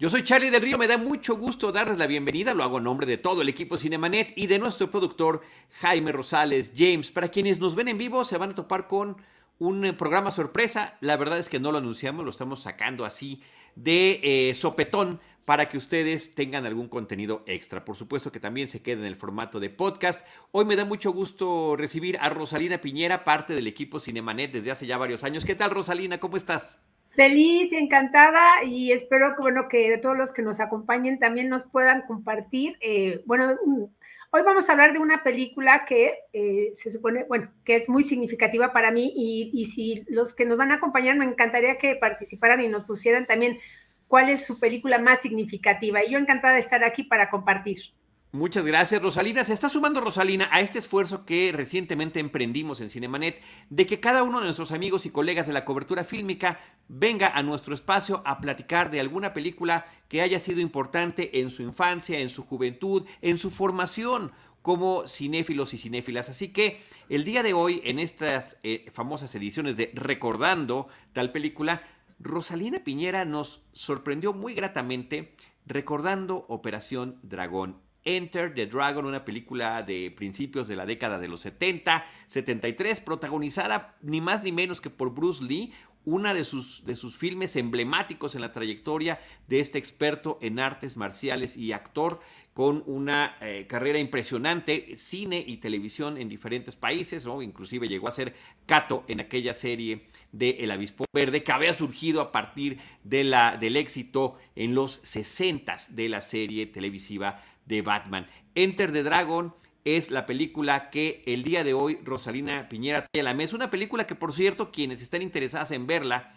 Yo soy Charlie del Río, me da mucho gusto darles la bienvenida, lo hago en nombre de todo el equipo Cinemanet y de nuestro productor Jaime Rosales, James. Para quienes nos ven en vivo se van a topar con un eh, programa sorpresa, la verdad es que no lo anunciamos, lo estamos sacando así de eh, sopetón para que ustedes tengan algún contenido extra. Por supuesto que también se quede en el formato de podcast. Hoy me da mucho gusto recibir a Rosalina Piñera, parte del equipo Cinemanet desde hace ya varios años. ¿Qué tal Rosalina? ¿Cómo estás? Feliz encantada y espero que, bueno, que todos los que nos acompañen también nos puedan compartir. Eh, bueno, hoy vamos a hablar de una película que eh, se supone, bueno, que es muy significativa para mí y, y si los que nos van a acompañar me encantaría que participaran y nos pusieran también cuál es su película más significativa. Y yo encantada de estar aquí para compartir. Muchas gracias, Rosalina. Se está sumando Rosalina a este esfuerzo que recientemente emprendimos en Cinemanet de que cada uno de nuestros amigos y colegas de la cobertura fílmica venga a nuestro espacio a platicar de alguna película que haya sido importante en su infancia, en su juventud, en su formación como cinéfilos y cinéfilas. Así que el día de hoy, en estas eh, famosas ediciones de Recordando tal película, Rosalina Piñera nos sorprendió muy gratamente recordando Operación Dragón Enter the Dragon, una película de principios de la década de los 70, 73, protagonizada ni más ni menos que por Bruce Lee, una de sus, de sus filmes emblemáticos en la trayectoria de este experto en artes marciales y actor con una eh, carrera impresionante, cine y televisión en diferentes países, ¿no? inclusive llegó a ser Cato en aquella serie de El Avispo Verde, que había surgido a partir de la, del éxito en los 60 de la serie televisiva de Batman. Enter the Dragon es la película que el día de hoy Rosalina Piñera trae a la mesa. Una película que, por cierto, quienes están interesadas en verla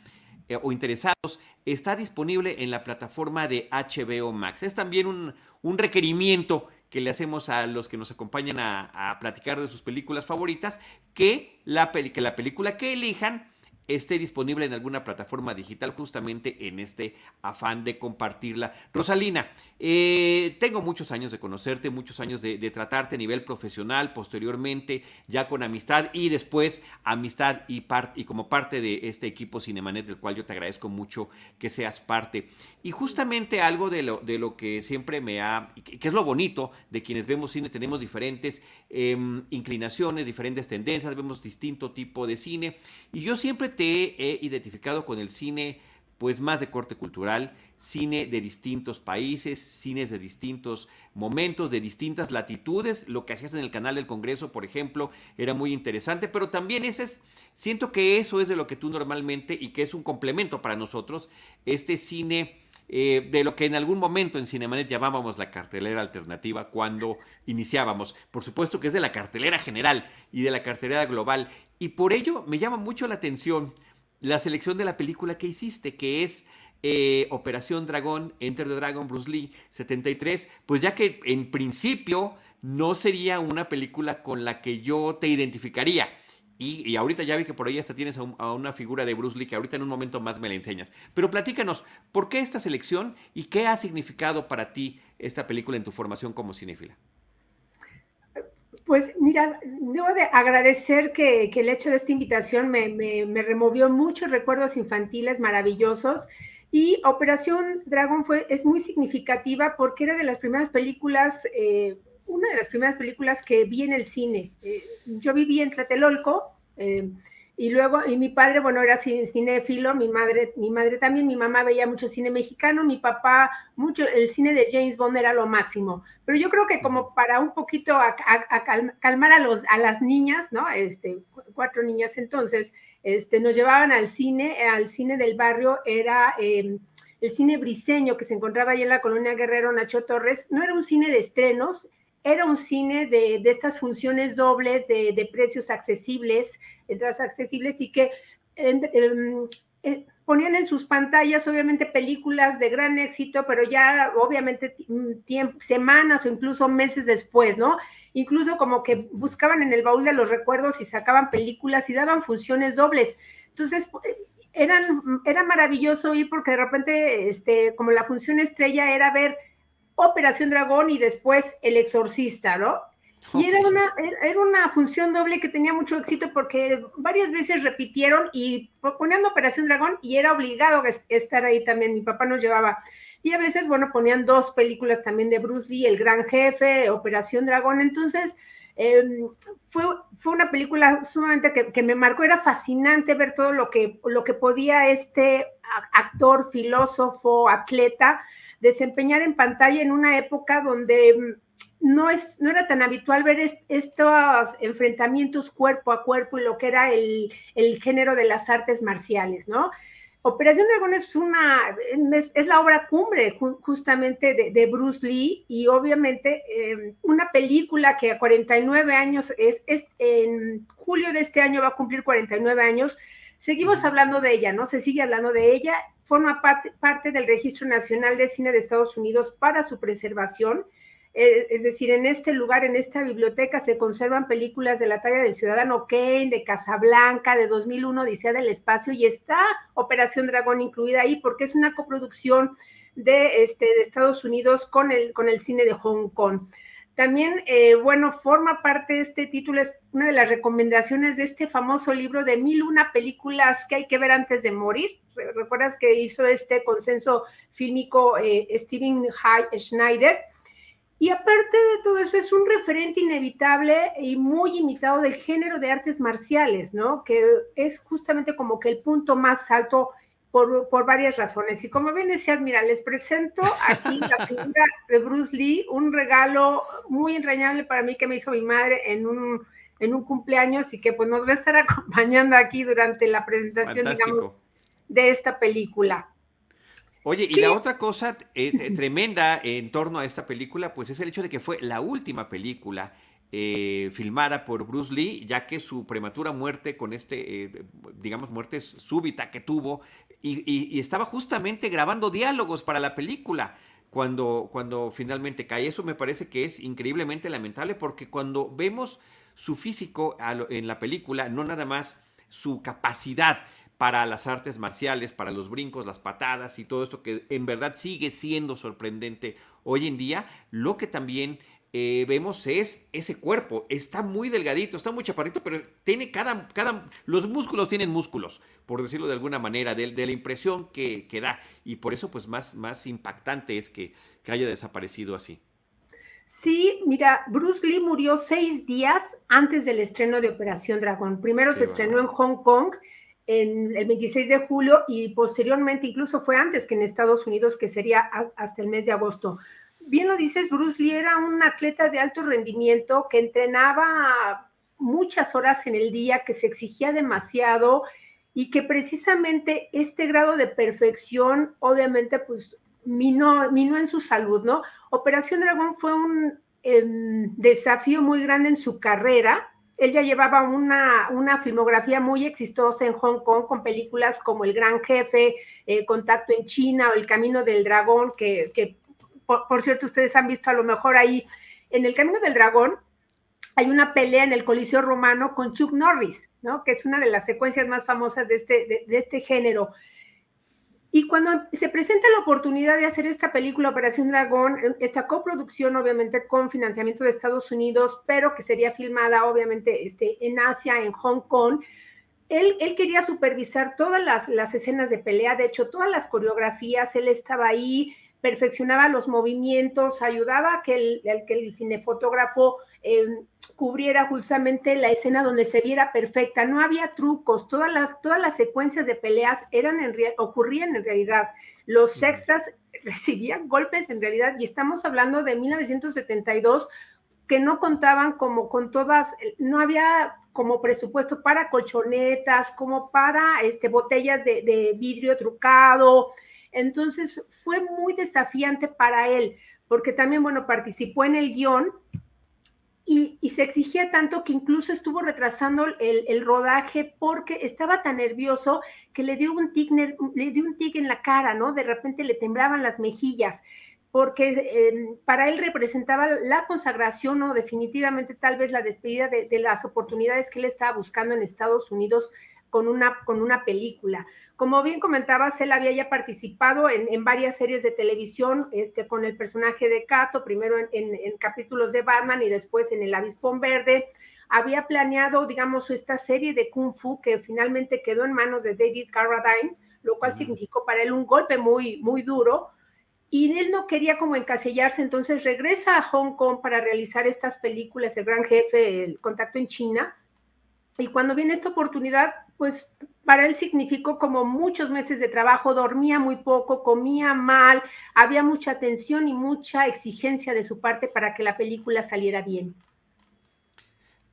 eh, o interesados, está disponible en la plataforma de HBO Max. Es también un, un requerimiento que le hacemos a los que nos acompañan a, platicar de sus películas favoritas, que la, que la película que elijan esté disponible en alguna plataforma digital justamente en este afán de compartirla. Rosalina, eh, tengo muchos años de conocerte, muchos años de, tratarte a nivel profesional, posteriormente ya con amistad y después amistad y, como parte de este equipo Cinemanet del cual yo te agradezco mucho que seas parte. Y justamente algo de lo, de lo que siempre me ha, que es lo bonito de quienes vemos cine, tenemos diferentes em, inclinaciones, diferentes tendencias, vemos distinto tipo de cine y yo siempre te he identificado con el cine pues más de corte cultural, cine de distintos países, cines de distintos momentos, de distintas latitudes. Lo que hacías en el canal del Congreso, por ejemplo, era muy interesante, pero también ese es, siento que eso es de lo que tú normalmente y que es un complemento para nosotros, este cine eh, de lo que en algún momento en Cinemanet llamábamos la cartelera alternativa cuando iniciábamos. Por supuesto que es de la cartelera general y de la cartelera global. Y por ello me llama mucho la atención la selección de la película que hiciste, que es eh, Operación Dragón, Enter the Dragon, Bruce Lee, 73, pues ya que en principio no sería una película con la que yo te identificaría. Y, ahorita ya vi que por ahí hasta tienes a, una figura de Bruce Lee que ahorita en un momento más me la enseñas. Pero platícanos, ¿por qué esta selección y qué ha significado para ti esta película en tu formación como cinéfila? Pues mira, debo de agradecer que, el hecho de esta invitación me, removió muchos recuerdos infantiles maravillosos y Operación Dragon fue, es muy significativa porque era de las primeras películas, eh, una de las primeras películas que vi en el cine. Eh, yo viví en Tlatelolco, eh, y luego, y mi padre, bueno, era cinéfilo, mi madre, mi madre también, mi mamá veía mucho cine mexicano, mi papá, mucho, el cine de James Bond era lo máximo. Pero yo creo que como para un poquito a, calmar a, los, a las niñas, ¿no? Este, cuatro niñas entonces, este, nos llevaban al cine, al cine del barrio, era em, el cine briseño que se encontraba ahí en la colonia Guerrero Nacho Torres, no era un cine de estrenos, era un cine de, de estas funciones dobles, de, de precios accesibles, entradas accesibles y que em, eh, ponían en sus pantallas, obviamente, películas de gran éxito, pero ya, obviamente, tiempo, semanas o incluso meses después, ¿no? Incluso como que buscaban en el baúl de los recuerdos y sacaban películas y daban funciones dobles. Entonces, eran, era maravilloso ir porque de repente, este, como la función estrella era ver Operación Dragón y después El Exorcista, ¿no? Y era una, era una función doble que tenía mucho éxito porque varias veces repitieron y ponían Operación Dragón y era obligado estar ahí también. Mi papá nos llevaba. Y a veces, bueno, ponían dos películas también de Bruce Lee, El Gran Jefe, Operación Dragón. Entonces, em, fue, fue una película sumamente que, que, me marcó. Era fascinante ver todo lo que, lo que podía este actor, filósofo, atleta desempeñar en pantalla en una época donde no, es, no era tan habitual ver estos enfrentamientos cuerpo a cuerpo y lo que era el, género de las artes marciales, ¿no? Operación Dragón es una, es, la obra cumbre justamente de, Bruce Lee y obviamente em, una película que a 49 años, es, es, en julio de este año va a cumplir 49 años, seguimos hablando de ella, ¿no? Se sigue hablando de ella, forma parte, parte del Registro Nacional de Cine de Estados Unidos para su preservación es decir, en este lugar, en esta biblioteca, se conservan películas de la talla del Ciudadano Kane, de Casablanca, de 2001, Odisea del Espacio, y está Operación Dragón incluida ahí porque es una coproducción de, este, de Estados Unidos con el, con el cine de Hong Kong. También, eh, bueno, forma parte de este título, es una de las recomendaciones de este famoso libro de mil una películas que hay que ver antes de morir. ¿Recuerdas que hizo este consenso fílmico eh, Steven Schneider? Y aparte de todo eso, es un referente inevitable y muy imitado del género de artes marciales, ¿no? Que es justamente como que el punto más alto por, por varias razones. Y como bien decías, mira, les presento aquí la figura de Bruce Lee, un regalo muy entrañable para mí que me hizo mi madre en un, en un cumpleaños y que pues nos va a estar acompañando aquí durante la presentación, digamos, de esta película. Oye, y la otra cosa eh, tremenda en torno a esta película, pues es el hecho de que fue la última película eh, filmada por Bruce Lee, ya que su prematura muerte con este, eh, digamos, muerte súbita que tuvo, y, estaba justamente grabando diálogos para la película cuando, cuando finalmente cae. Eso me parece que es increíblemente lamentable porque cuando vemos su físico en la película, no nada más su capacidad, para las artes marciales, para los brincos, las patadas y todo esto que en verdad sigue siendo sorprendente hoy en día, lo que también eh, vemos es ese cuerpo. Está muy delgadito, está muy chaparrito, pero tiene cada, cada, los músculos tienen músculos, por decirlo de alguna manera, de, la impresión que, que, da. Y por eso, pues, más, más impactante es que, que haya desaparecido así. Sí, mira, Bruce Lee murió seis días antes del estreno de Operación Dragón. Primero se estrenó en Hong Kong en el 26 de julio y posteriormente, incluso fue antes que en Estados Unidos, que sería hasta el mes de agosto. Bien lo dices, Bruce Lee era un atleta de alto rendimiento que entrenaba muchas horas en el día, que se exigía demasiado y que precisamente este grado de perfección, obviamente, pues minó, en su salud, ¿no? Operación Dragón fue un em, desafío muy grande en su carrera, él ya llevaba una, una, filmografía muy exitosa en Hong Kong con películas como El Gran Jefe, eh, Contacto en China o El Camino del Dragón, que, por, cierto ustedes han visto a lo mejor ahí. En El Camino del Dragón hay una pelea en el Coliseo Romano con Chuck Norris, ¿no? que es una de las secuencias más famosas de este, de este género. Y cuando se presenta la oportunidad de hacer esta película Operación Dragón, esta coproducción obviamente con financiamiento de Estados Unidos, pero que sería filmada obviamente este, en Asia, en Hong Kong, él, quería supervisar todas las, escenas de pelea, de hecho todas las coreografías, él estaba ahí, perfeccionaba los movimientos, ayudaba a que el, que el cinefotógrafo eh, cubriera justamente la escena donde se viera perfecta. No había trucos, todas las, todas las secuencias de peleas eran en ocurrían en realidad. Los extras recibían golpes en realidad y estamos hablando de 1972 que no contaban como con todas, no había como presupuesto para colchonetas, como para este, botellas de, de vidrio trucado, entonces fue muy desafiante para él, porque también, bueno, participó en el guion y, se exigía tanto que incluso estuvo retrasando el, rodaje porque estaba tan nervioso que le dio un tic, le dio un tic en la cara, ¿no? De repente le temblaban las mejillas porque em, para él representaba la consagración o definitivamente tal vez la despedida de, las oportunidades que él estaba buscando en Estados Unidos con una, con una película. Como bien comentabas, él había ya participado en, varias series de televisión este, con el personaje de Cato, primero en, capítulos de Batman y después en El Avispón Verde. Había planeado, digamos, esta serie de Kung Fu que finalmente quedó en manos de David Carradine, lo cual significó para él un golpe muy, muy duro. Y él no quería como encasillarse, entonces regresa a Hong Kong para realizar estas películas, El Gran Jefe, El Contacto en China, y cuando viene esta oportunidad, pues para él significó como muchos meses de trabajo, dormía muy poco, comía mal, había mucha tensión y mucha exigencia de su parte para que la película saliera bien.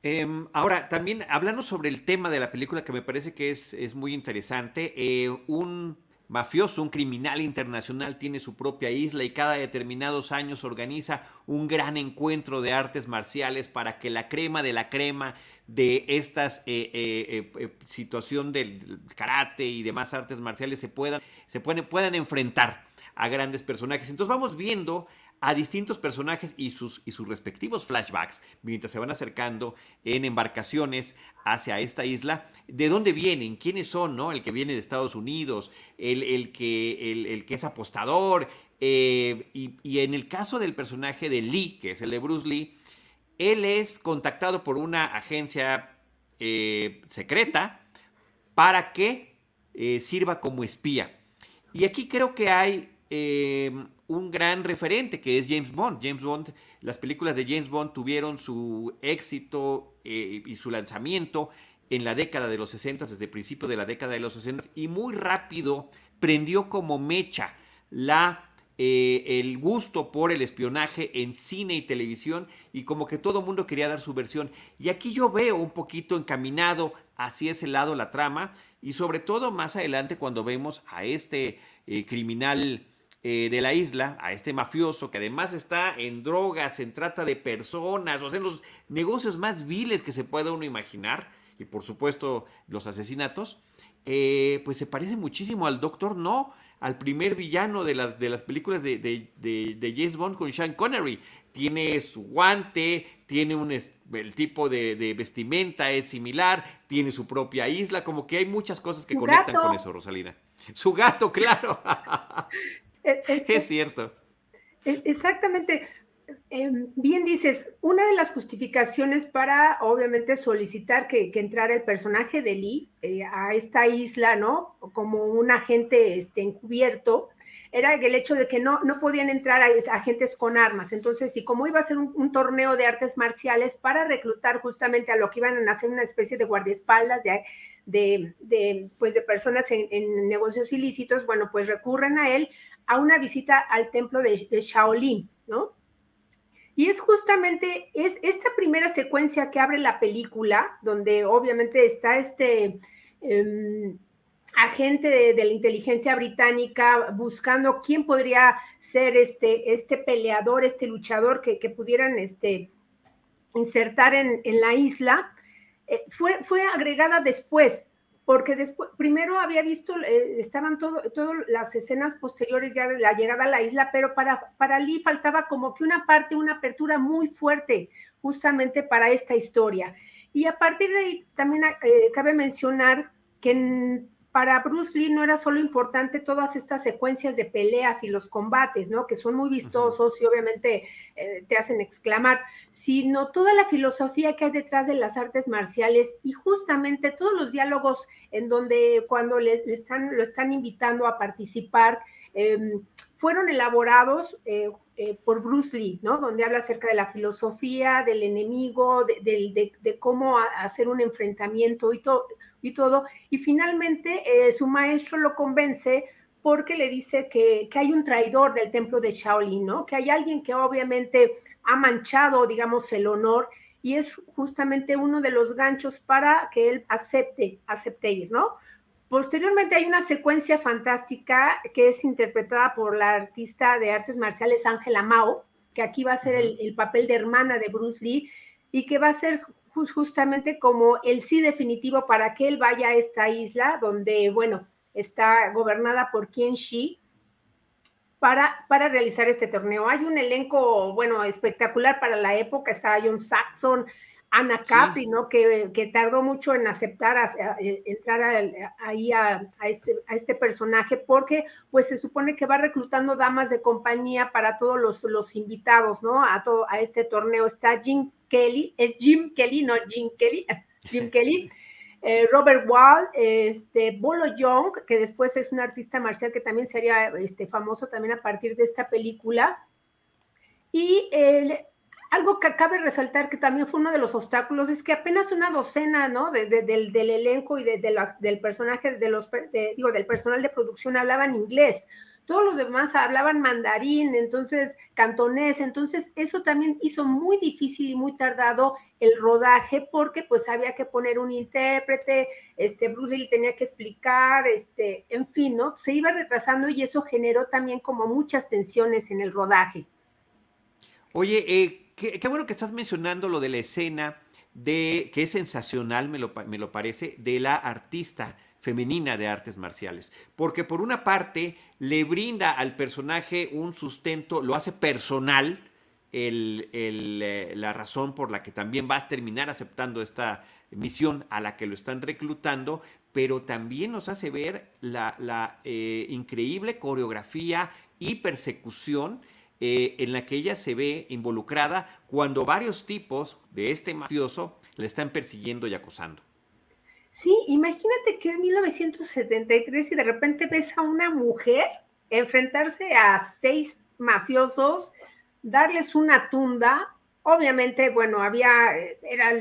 Em, ahora, también hablando sobre el tema de la película que me parece que es, es muy interesante, eh, un mafioso, un criminal internacional, tiene su propia isla y cada determinados años organiza un gran encuentro de artes marciales para que la crema de la crema de esta eh, eh, eh, situación del karate y demás artes marciales se puedan, se puedan enfrentar a grandes personajes. Entonces vamos viendo a distintos personajes y sus, y sus respectivos flashbacks mientras se van acercando en embarcaciones hacia esta isla. ¿De dónde vienen? ¿Quiénes son? ¿no? El que viene de Estados Unidos, el, el que, el, que es apostador. Eh, y, en el caso del personaje de Lee, que es el de Bruce Lee, él es contactado por una agencia eh, secreta para que eh, sirva como espía. Y aquí creo que hay un gran referente que es James Bond. James Bond, las películas de James Bond tuvieron su éxito eh, y su lanzamiento en la década de los 60, desde el principio de la década de los 60, y muy rápido prendió como mecha la, eh, el gusto por el espionaje en cine y televisión, y como que todo el mundo quería dar su versión. Y aquí yo veo un poquito encaminado hacia ese lado la trama, y sobre todo más adelante cuando vemos a este eh, criminal eh, de la isla, a este mafioso que además está en drogas, en trata de personas, o sea, en los negocios más viles que se pueda uno imaginar, y por supuesto los asesinatos, eh, pues se parece muchísimo al Doctor No, al primer villano de las, de las películas de, de, James Bond con Sean Connery. Tiene su guante, tiene un, el tipo de, vestimenta es similar, tiene su propia isla, como que hay muchas cosas que conectan con eso, Rosalina. Su gato, claro. Es, cierto. Exactamente. Em, bien dices, una de las justificaciones para, obviamente, solicitar que, entrara el personaje de Lee eh, a esta isla, ¿no? Como un agente este, encubierto, era el hecho de que no, no podían entrar a, agentes con armas. Entonces, y como iba a ser un, torneo de artes marciales para reclutar justamente a lo que iban a hacer una especie de guardaespaldas de, de, pues de personas en negocios ilícitos, bueno, pues recurren a él a una visita al templo de, Shaolin, ¿no? Y es justamente, es esta primera secuencia que abre la película, donde obviamente está este em, agente de, la inteligencia británica buscando quién podría ser este, este peleador, este luchador que, pudieran este, insertar en, la isla, eh, fue, fue agregada después, porque después, primero había visto, eh, estaban todas las escenas posteriores ya de la llegada a la isla, pero para, para Lee faltaba como que una parte, una apertura muy fuerte justamente para esta historia. Y a partir de ahí también eh, cabe mencionar que para Bruce Lee no era solo importante todas estas secuencias de peleas y los combates, ¿no? Que son muy vistosos y obviamente eh, te hacen exclamar, sino toda la filosofía que hay detrás de las artes marciales y justamente todos los diálogos en donde cuando le, están, lo están invitando a participar, em, fueron elaborados eh, eh, por Bruce Lee, ¿no? Donde habla acerca de la filosofía, del enemigo, de, de cómo hacer un enfrentamiento y todo y todo. Y finalmente eh, su maestro lo convence porque le dice que, hay un traidor del templo de Shaolin, ¿no? Que hay alguien que obviamente ha manchado, digamos, el honor y es justamente uno de los ganchos para que él acepte, acepte ir, ¿no? Posteriormente hay una secuencia fantástica que es interpretada por la artista de artes marciales Ángela Mao, que aquí va a ser el, el papel de hermana de Bruce Lee, y que va a ser justamente como el sí definitivo para que él vaya a esta isla donde, bueno, está gobernada por Qian Shi para, para realizar este torneo. Hay un elenco, bueno, espectacular para la época, está John Saxon, Ana Capri, ¿no? Que, que, tardó mucho en aceptar, a, entrar ahí a, este, a este personaje, porque pues se supone que va reclutando damas de compañía para todos los, los invitados, ¿no? A, todo, a este torneo. Está Jim Kelly, es Jim Kelly, no Jim Kelly, Jim Kelly. Eh, Robert Wall, este, Bolo Young, que después es un artista marcial que también sería este, famoso también a partir de esta película. Y el, algo que cabe resaltar que también fue uno de los obstáculos es que apenas una docena, ¿no? del, elenco y de, las, del personaje, de los, digo, del personal de producción hablaban inglés. Todos los demás hablaban mandarín, entonces cantonés, entonces eso también hizo muy difícil y muy tardado el rodaje porque pues había que poner un intérprete, este Bruce Lee tenía que explicar, este, en fin, ¿no? Se iba retrasando y eso generó también como muchas tensiones en el rodaje. Oye, eh, qué, bueno que estás mencionando lo de la escena de que es sensacional, me lo, me lo parece, de la artista femenina de artes marciales. Porque por una parte le brinda al personaje un sustento, lo hace personal, el, eh, la razón por la que también va a terminar aceptando esta misión a la que lo están reclutando, pero también nos hace ver la, la eh, increíble coreografía y persecución eh, en la que ella se ve involucrada cuando varios tipos de este mafioso le están persiguiendo y acosando. Sí, imagínate que es 1973 y de repente ves a una mujer enfrentarse a seis mafiosos, darles una tunda. Obviamente, bueno, había, era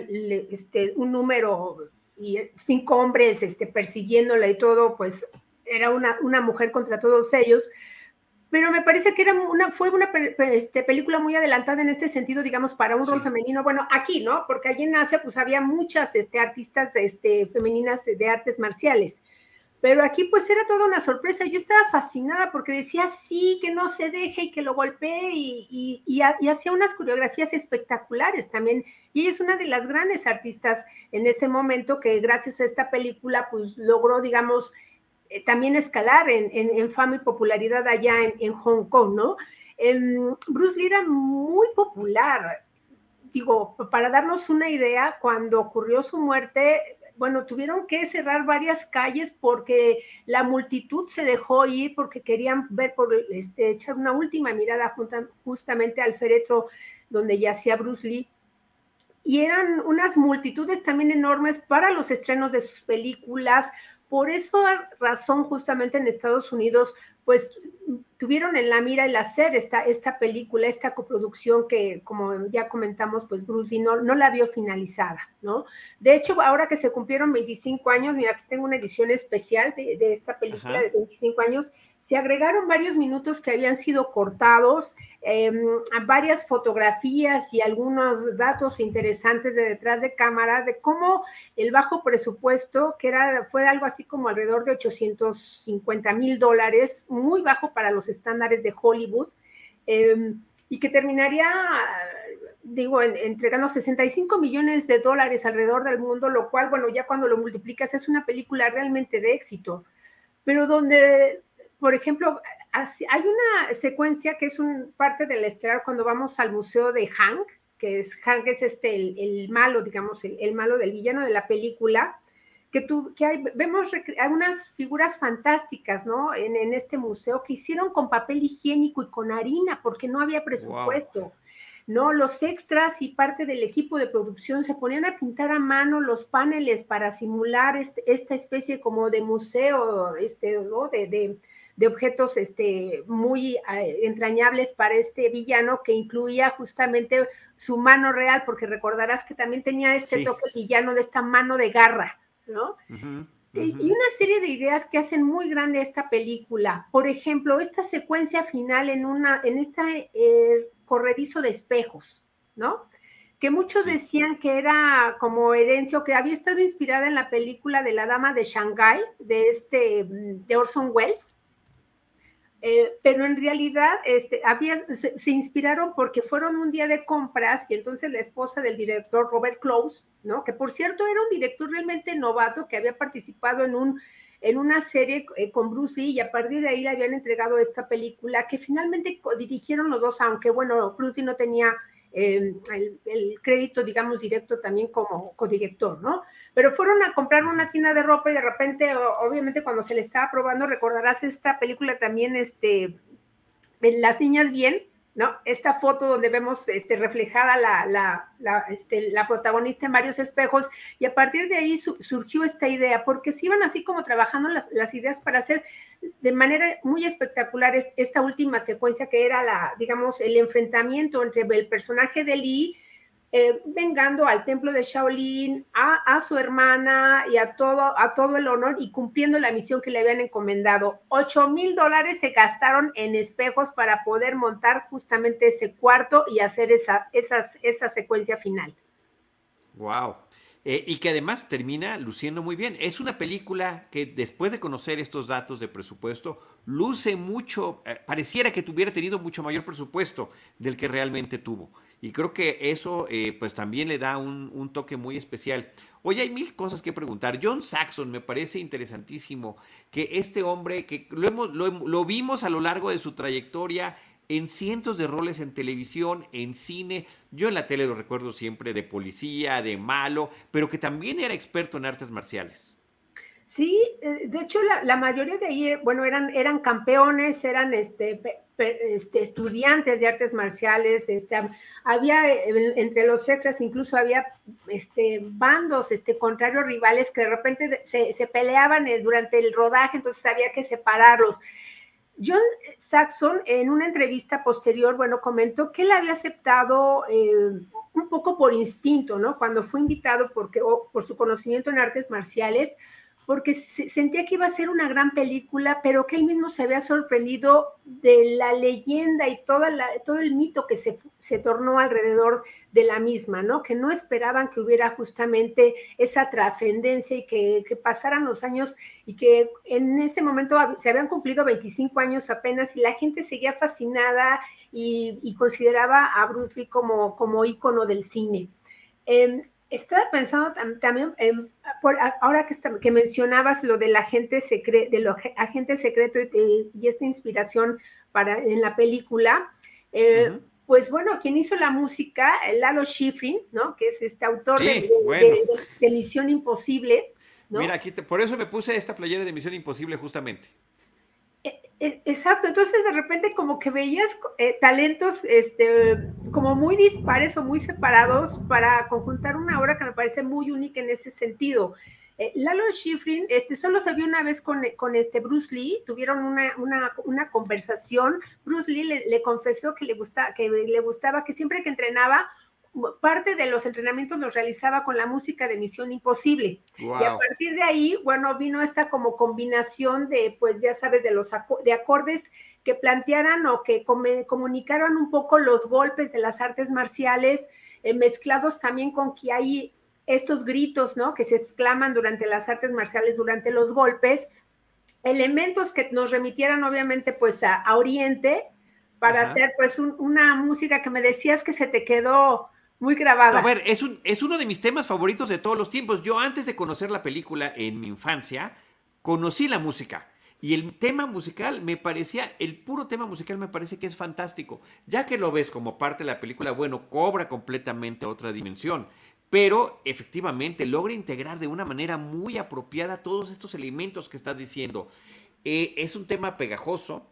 este, un número y cinco hombres este, persiguiéndola y todo, pues era una, una mujer contra todos ellos pero me parece que era una, fue una este, película muy adelantada en este sentido, digamos, para un rol femenino. Bueno, aquí, ¿no? Porque allí en Asia, pues había muchas este, artistas este, femeninas de artes marciales. Pero aquí, pues era toda una sorpresa. Yo estaba fascinada porque decía sí, que no se deje y que lo golpee y, y, y hacía unas coreografías espectaculares también. Y ella es una de las grandes artistas en ese momento que gracias a esta película, pues logró, digamos, eh, también escalar en, fama y popularidad allá en, Hong Kong, ¿no? Em, Bruce Lee era muy popular. Digo, para darnos una idea, cuando ocurrió su muerte, bueno, tuvieron que cerrar varias calles porque la multitud se dejó ir porque querían ver, por, este, echar una última mirada justamente al féretro donde yacía Bruce Lee. Y eran unas multitudes también enormes para los estrenos de sus películas, por esa razón, justamente en Estados Unidos, pues tuvieron en la mira el hacer esta, esta película, esta coproducción que, como ya comentamos, pues Bruce Lee no, la vio finalizada, ¿no? De hecho, ahora que se cumplieron 25 años, mira, aquí tengo una edición especial de, esta película de 25 años, se agregaron varios minutos que habían sido cortados, em, varias fotografías y algunos datos interesantes de detrás de cámara de cómo el bajo presupuesto, que era, fue algo así como alrededor de 850 mil dólares, muy bajo para los estándares de Hollywood, em, y que terminaría, digo, entregando 65 millones de dólares alrededor del mundo, lo cual, bueno, ya cuando lo multiplicas es una película realmente de éxito, pero donde por ejemplo, hay una secuencia que es un parte del estelar cuando vamos al museo de Hank, que es Hank es este el, malo, digamos, el, malo del villano de la película, que, tú, que hay, vemos unas figuras fantásticas, ¿no? En, este museo que hicieron con papel higiénico y con harina, porque no había presupuesto. ¿no? Los extras y parte del equipo de producción se ponían a pintar a mano los paneles para simular este, esta especie como de museo, este, ¿no? de, de objetos este, muy eh, entrañables para este villano que incluía justamente su mano real, porque recordarás que también tenía este toque villano de esta mano de garra, ¿no? Y, una serie de ideas que hacen muy grande esta película. Por ejemplo, esta secuencia final en, una, en este eh, corredizo de espejos, ¿no? que muchos decían que era como herencia o que había estado inspirada en la película de la dama de Shanghai de este de Orson Welles eh, pero en realidad este, se, inspiraron porque fueron un día de compras y entonces la esposa del director Robert Close, ¿no? que por cierto era un director realmente novato que había participado en, un, en una serie eh, con Bruce Lee y a partir de ahí le habían entregado esta película que finalmente dirigieron los dos, aunque bueno, Bruce Lee no tenía eh, el, crédito, digamos, directo también como codirector, ¿no? Pero fueron a comprar una tienda de ropa y de repente, obviamente, cuando se le estaba probando, recordarás esta película también, este, Las Niñas Bien, ¿no? Esta foto donde vemos este, reflejada la, la, este, la, protagonista en varios espejos y a partir de ahí surgió esta idea, porque se iban así como trabajando las, las, ideas para hacer de manera muy espectacular esta última secuencia que era la, digamos, el enfrentamiento entre el personaje de Lee eh, vengando al templo de Shaolin, a, su hermana y a todo, a todo el honor y cumpliendo la misión que le habían encomendado. Ocho mil dólares se gastaron en espejos para poder montar justamente ese cuarto y hacer esa, esa secuencia final. Wow. Eh, y que además termina luciendo muy bien. Es una película que después de conocer estos datos de presupuesto, luce mucho, eh, pareciera que tuviera tenido mucho mayor presupuesto del que realmente tuvo. Y creo que eso eh, pues también le da un, toque muy especial. Oye, hay mil cosas que preguntar. John Saxon me parece interesantísimo que este hombre, que lo, hemos, lo vimos a lo largo de su trayectoria en cientos de roles en televisión, en cine. Yo en la tele lo recuerdo siempre de policía, de malo, pero que también era experto en artes marciales. Sí, eh, de hecho la, mayoría de ahí, bueno, eran, eran campeones, eran este, este, estudiantes de artes marciales, este, había entre los extras incluso había este, bandos este, contrarios rivales que de repente se, se peleaban eh, durante el rodaje, entonces había que separarlos. John Saxon, en una entrevista posterior, bueno, comentó que él había aceptado eh, un poco por instinto, ¿no? Cuando fue invitado porque, por su conocimiento en artes marciales, porque sentía que iba a ser una gran película, pero que él mismo se había sorprendido de la leyenda y todo el mito que se, se, tornó alrededor de la misma, ¿no? Que no esperaban que hubiera justamente esa trascendencia y que, pasaran los años y que en ese momento se habían cumplido 25 años apenas y la gente seguía fascinada y, consideraba a Bruce Lee como, como ícono del cine. Eh, estaba pensando también, ahora que, que, mencionabas lo del agente secreto, de lo agente secreto y, esta inspiración para en la película, eh, pues bueno, quien hizo la música, Lalo Schifrin, ¿no? Que es este autor de, Misión Imposible. Mira, aquí por eso me puse esta playera de Misión Imposible justamente. E, exacto, entonces de repente como que veías eh, talentos este, como muy dispares o muy separados para conjuntar una obra que me parece muy única en ese sentido. Eh, Lalo Schifrin este, solo se vio una vez con, con este Bruce Lee, tuvieron una, una, una conversación, Bruce Lee le, le confesó que le, gusta, que le gustaba que siempre que entrenaba parte de los entrenamientos los realizaba con la música de Misión Imposible. Y a partir de ahí, bueno, vino esta como combinación de, pues ya sabes, de los de acordes que plantearan o que comunicaron un poco los golpes de las artes marciales, eh, mezclados también con que hay estos gritos, ¿no? Que se exclaman durante las artes marciales, durante los golpes, elementos que nos remitieran obviamente pues a, Oriente para hacer pues una música que me decías que se te quedó muy grabada. A ver, es, un, es uno de mis temas favoritos de todos los tiempos. Yo antes de conocer la película en mi infancia, conocí la música. Y el tema musical me parecía, el puro tema musical me parece que es fantástico. Ya que lo ves como parte de la película, bueno, cobra completamente otra dimensión. Pero efectivamente logra integrar de una manera muy apropiada todos estos elementos que estás diciendo. Eh, es un tema pegajoso,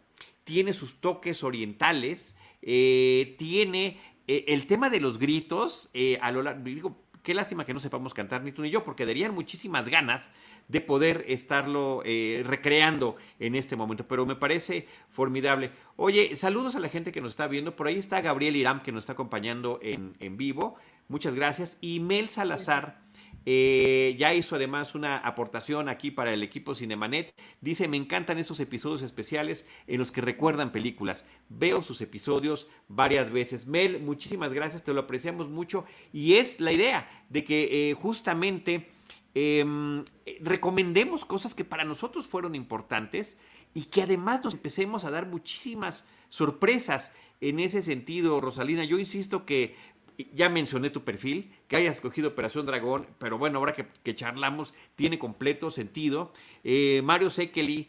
tiene sus toques orientales, eh, tiene eh, el tema de los gritos, eh, a lo digo, qué lástima que no sepamos cantar ni tú ni yo, porque darían muchísimas ganas de poder estarlo recreando en este momento, pero me parece formidable. Oye, saludos a la gente que nos está viendo, por ahí está Gabriel Iram que nos está acompañando en, en vivo, muchas gracias, y Mel Salazar eh, ya hizo además una aportación aquí para el equipo Cinemanet. Dice, me encantan esos episodios especiales en los que recuerdan películas. Veo sus episodios varias veces. Mel, muchísimas gracias, te lo apreciamos mucho. Y es la idea de que eh, justamente em, recomendemos cosas que para nosotros fueron importantes y que además nos empecemos a dar muchísimas sorpresas en ese sentido, Rosalina. Yo insisto que ya mencioné tu perfil, que hayas escogido Operación Dragón, pero bueno, ahora que, charlamos, tiene completo sentido. Eh, Mario Sekeli,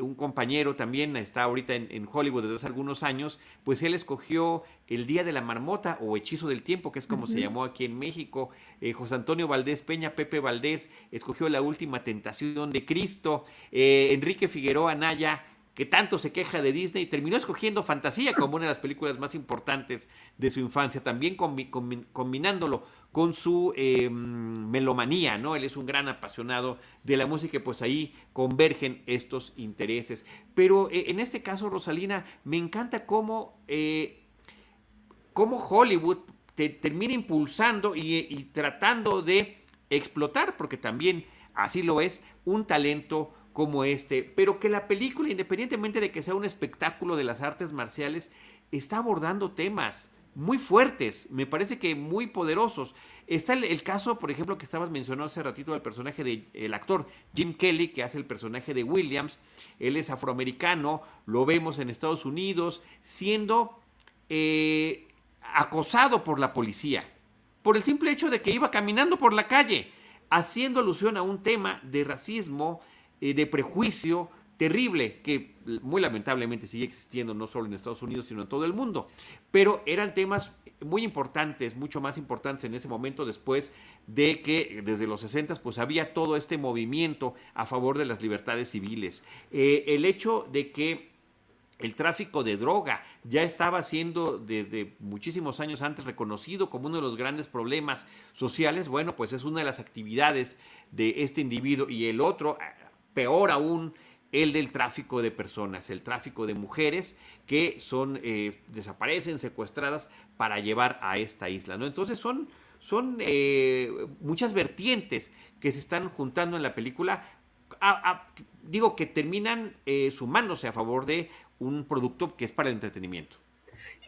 un compañero también, está ahorita en, Hollywood desde hace algunos años, pues él escogió El Día de la Marmota o Hechizo del Tiempo, que es como se llamó aquí en México. Eh, José Antonio Valdés Peña, Pepe Valdés, escogió La Última Tentación de Cristo. Eh, Enrique Figueroa Naya, que tanto se queja de Disney, terminó escogiendo Fantasía como una de las películas más importantes de su infancia, también combinándolo con su em, melomanía, ¿no? Él es un gran apasionado de la música y pues ahí convergen estos intereses. Pero eh, en este caso, Rosalina, me encanta cómo, eh, cómo Hollywood te termina impulsando y tratando de explotar, porque también así lo es, un talento como este, pero que la película, independientemente de que sea un espectáculo de las artes marciales, está abordando temas muy fuertes, me parece que muy poderosos. Está el, caso, por ejemplo, que estabas mencionando hace ratito del personaje del actor Jim Kelly, que hace el personaje de Williams. Él es afroamericano, lo vemos en Estados Unidos, siendo eh, acosado por la policía, por el simple hecho de que iba caminando por la calle, haciendo alusión a un tema de racismo, eh, de prejuicio terrible que muy lamentablemente sigue existiendo no solo en Estados Unidos, sino en todo el mundo. Pero eran temas muy importantes, mucho más importantes en ese momento después de que desde los 60 pues había todo este movimiento a favor de las libertades civiles. Eh, el hecho de que el tráfico de droga ya estaba siendo desde muchísimos años antes reconocido como uno de los grandes problemas sociales. Bueno, pues es una de las actividades de este individuo y el otro peor aún el del tráfico de personas, el tráfico de mujeres que son eh, desaparecen, secuestradas para llevar a esta isla. ¿no? Entonces son, son eh, muchas vertientes que se están juntando en la película. digo que terminan eh, sumándose a favor de un producto que es para el entretenimiento.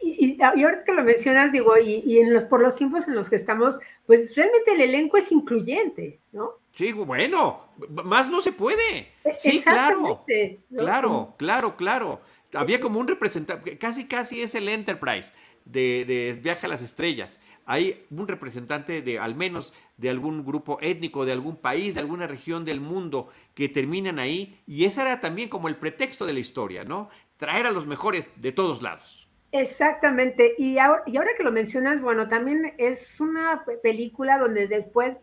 Y, ahora que lo mencionas, digo, y, y, en los, por los tiempos en los que estamos, pues realmente el elenco es incluyente, ¿no? Sí, bueno, más no se puede. E, sí, claro. Claro, claro, claro. Había como un representante, casi casi es el Enterprise de, de Viaje a las Estrellas. Hay un representante de al menos de algún grupo étnico, de algún país, de alguna región del mundo que terminan ahí. Y ese era también como el pretexto de la historia, ¿no? Traer a los mejores de todos lados. Exactamente. Y ahora, y ahora que lo mencionas, bueno, también es una película donde después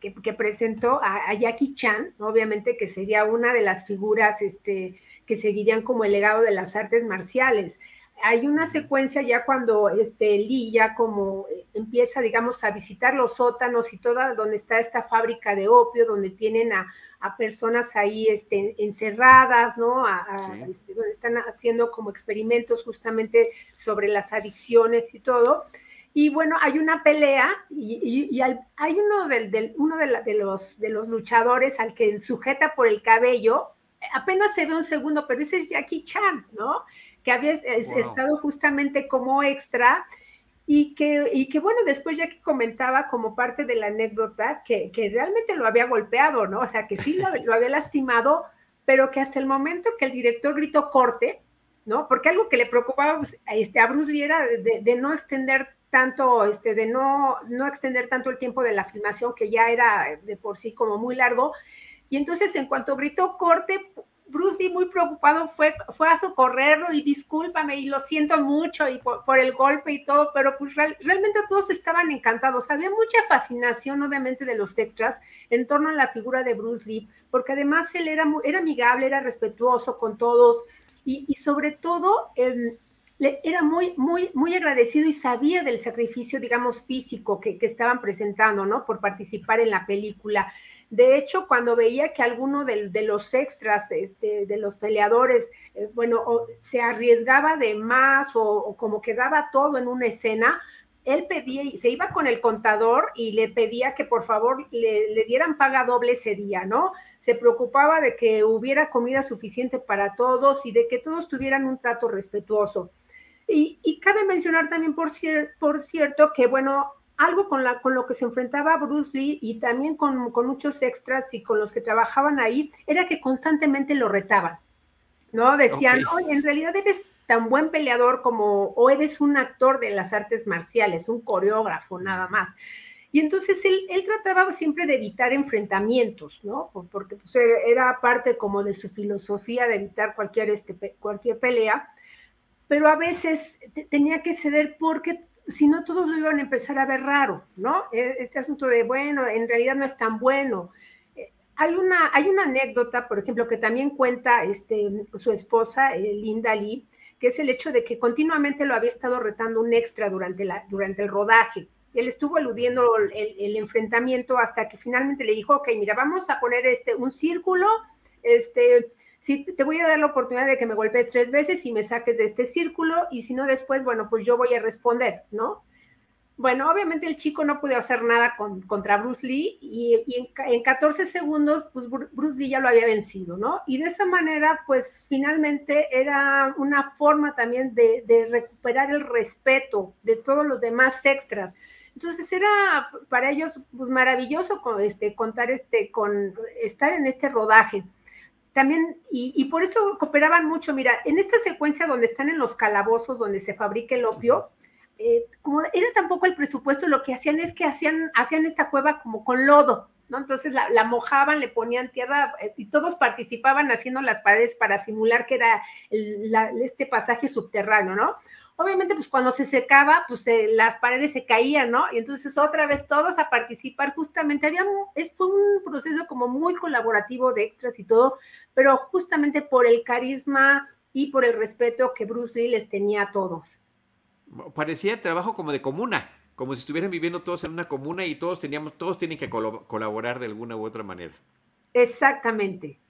que, presentó a, Jackie Chan, obviamente que sería una de las figuras este, que seguirían como el legado de las artes marciales. Hay una secuencia ya cuando este, Lee ya como eh, empieza, digamos, a visitar los sótanos y toda donde está esta fábrica de opio, donde tienen a, personas ahí este, encerradas, ¿no? Este, donde están haciendo como experimentos justamente sobre las adicciones y todo y bueno, hay una pelea y, hay uno, del, uno de, los, de los luchadores al que sujeta por el cabello, apenas se ve un segundo, pero ese es Jackie Chan, ¿no? Que había estado justamente como extra y que, y que bueno, después Jackie comentaba como parte de la anécdota que, que realmente lo había golpeado, ¿no? O sea, que sí lo, lo, había lastimado, pero que hasta el momento que el director gritó corte, ¿no? Porque algo que le preocupaba pues, este, a Bruce Lee era de no extender tanto, este, de no, no extender tanto el tiempo de la filmación, que ya era de por sí como muy largo. Y entonces, en cuanto gritó corte, Bruce Lee, muy preocupado, fue, fue a socorrerlo y discúlpame y lo siento mucho y por, el golpe y todo, pero pues realmente todos estaban encantados. Había mucha fascinación, obviamente, de los extras en torno a la figura de Bruce Lee, porque además él era, era amigable, era respetuoso con todos y, sobre todo era muy, muy, muy agradecido y sabía del sacrificio, digamos, físico que, estaban presentando, ¿no? Por participar en la película. De hecho, cuando veía que alguno de, los extras, este, de los peleadores, eh, bueno, se arriesgaba de más o, como que daba todo en una escena, él pedía, se iba con el contador y le pedía que por favor le, le, dieran paga doble ese día, ¿no? Se preocupaba de que hubiera comida suficiente para todos y de que todos tuvieran un trato respetuoso. Y, cabe mencionar también, por, por cierto, que, bueno, algo con, la, con lo que se enfrentaba Bruce Lee y también con, con muchos extras y con los que trabajaban ahí, era que constantemente lo retaban, ¿no? Decían, oye, en realidad eres tan buen peleador como, o eres un actor de las artes marciales, un coreógrafo nada más. Y entonces él, él trataba siempre de evitar enfrentamientos, ¿no? Porque pues, era parte como de su filosofía de evitar cualquier, este, cualquier pelea, pero a veces tenía que ceder porque si no todos lo iban a empezar a ver raro, ¿no? E, este asunto de, bueno, en realidad no es tan bueno. Eh, hay una, hay una anécdota, por ejemplo, que también cuenta este, su esposa, eh, Linda Lee, que es el hecho de que continuamente lo había estado retando un extra durante, la, durante el rodaje. Él estuvo eludiendo el, enfrentamiento hasta que finalmente le dijo, ok, mira, vamos a poner este, un círculo, este, sí, te voy a dar la oportunidad de que me golpees tres veces y me saques de este círculo y si no después, bueno, pues yo voy a responder, ¿no? Bueno, obviamente el chico no pudo hacer nada contra Bruce Lee y, en, 14 segundos, pues Bruce Lee ya lo había vencido, ¿no? Y de esa manera, pues finalmente era una forma también de, recuperar el respeto de todos los demás extras. Entonces era para ellos pues, maravilloso este, contar este, con estar en este rodaje también, y, por eso cooperaban mucho. Mira, en esta secuencia donde están en los calabozos donde se fabrica el opio, eh, como era tampoco el presupuesto, lo que hacían es que hacían, hacían esta cueva como con lodo, ¿no? Entonces la, mojaban, le ponían tierra eh, y todos participaban haciendo las paredes para simular que era este pasaje subterráneo, ¿no? Obviamente, pues cuando se secaba, pues eh, las paredes se caían, ¿no? Y entonces otra vez todos a participar, justamente había, fue un proceso como muy colaborativo de extras y todo, pero justamente por el carisma y por el respeto que Bruce Lee les tenía a todos. Parecía trabajo como de comuna, como si estuvieran viviendo todos en una comuna y todos teníamos, todos tienen que colaborar de alguna u otra manera. Exactamente.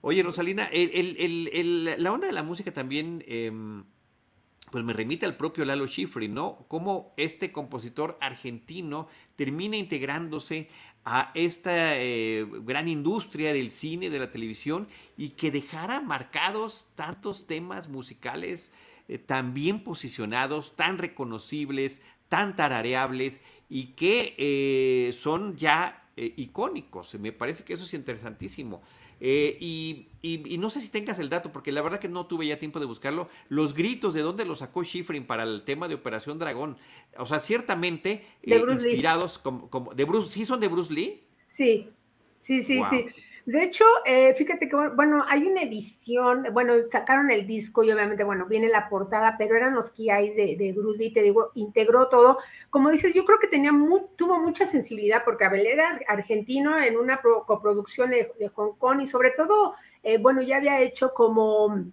Oye, Rosalina, la onda de la música también, em, pues me remite al propio Lalo Schifrin, ¿no? Cómo este compositor argentino termina integrándose a esta eh, gran industria del cine, de la televisión, y que dejara marcados tantos temas musicales eh, tan bien posicionados, tan reconocibles, tan tarareables, y que eh, son ya icónicos. Me parece que eso es interesantísimo. Eh, y, no sé si tengas el dato, porque la verdad que no tuve ya tiempo de buscarlo. Los gritos de dónde los sacó Schifrin para el tema de Operación Dragón. O sea, ciertamente eh, inspirados como, como, de Bruce. ¿Sí son de Bruce Lee? Sí, sí, sí, sí. De hecho, eh, fíjate que, bueno, hay una edición, bueno, sacaron el disco y obviamente, bueno, viene la portada, pero eran los key de, de Bruce Lee, te digo, integró todo. Como dices, yo creo que tenía tuvo mucha sensibilidad porque Abel era argentino en una coproducción de, Hong Kong y sobre todo, eh, bueno, ya había hecho como,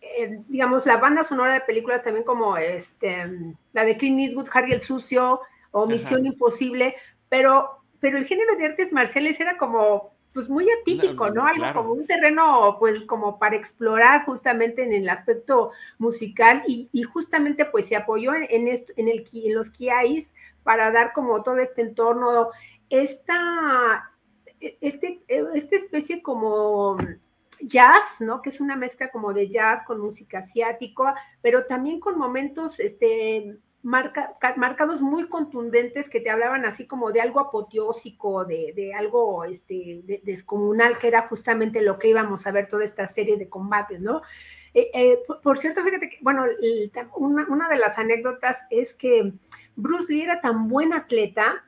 eh, digamos, la banda sonora de películas también como este, la de Clint Eastwood, Harry el Sucio o Misión Imposible, pero, pero el género de artes marciales era como pues muy atípico, ¿no? Algo como un terreno, pues como para explorar justamente en el aspecto musical y, justamente pues se apoyó en, esto, en, el, en los Kiais para dar como todo este entorno, esta, este, esta especie como jazz, ¿no? Que es una mezcla como de jazz con música asiática, pero también con momentos, este, marcados muy contundentes que te hablaban así como de algo apoteósico, de, algo este, descomunal, que era justamente lo que íbamos a ver toda esta serie de combates, ¿no? Eh, eh, por, cierto, fíjate que, bueno, una, una, de las anécdotas es que Bruce Lee era tan buen atleta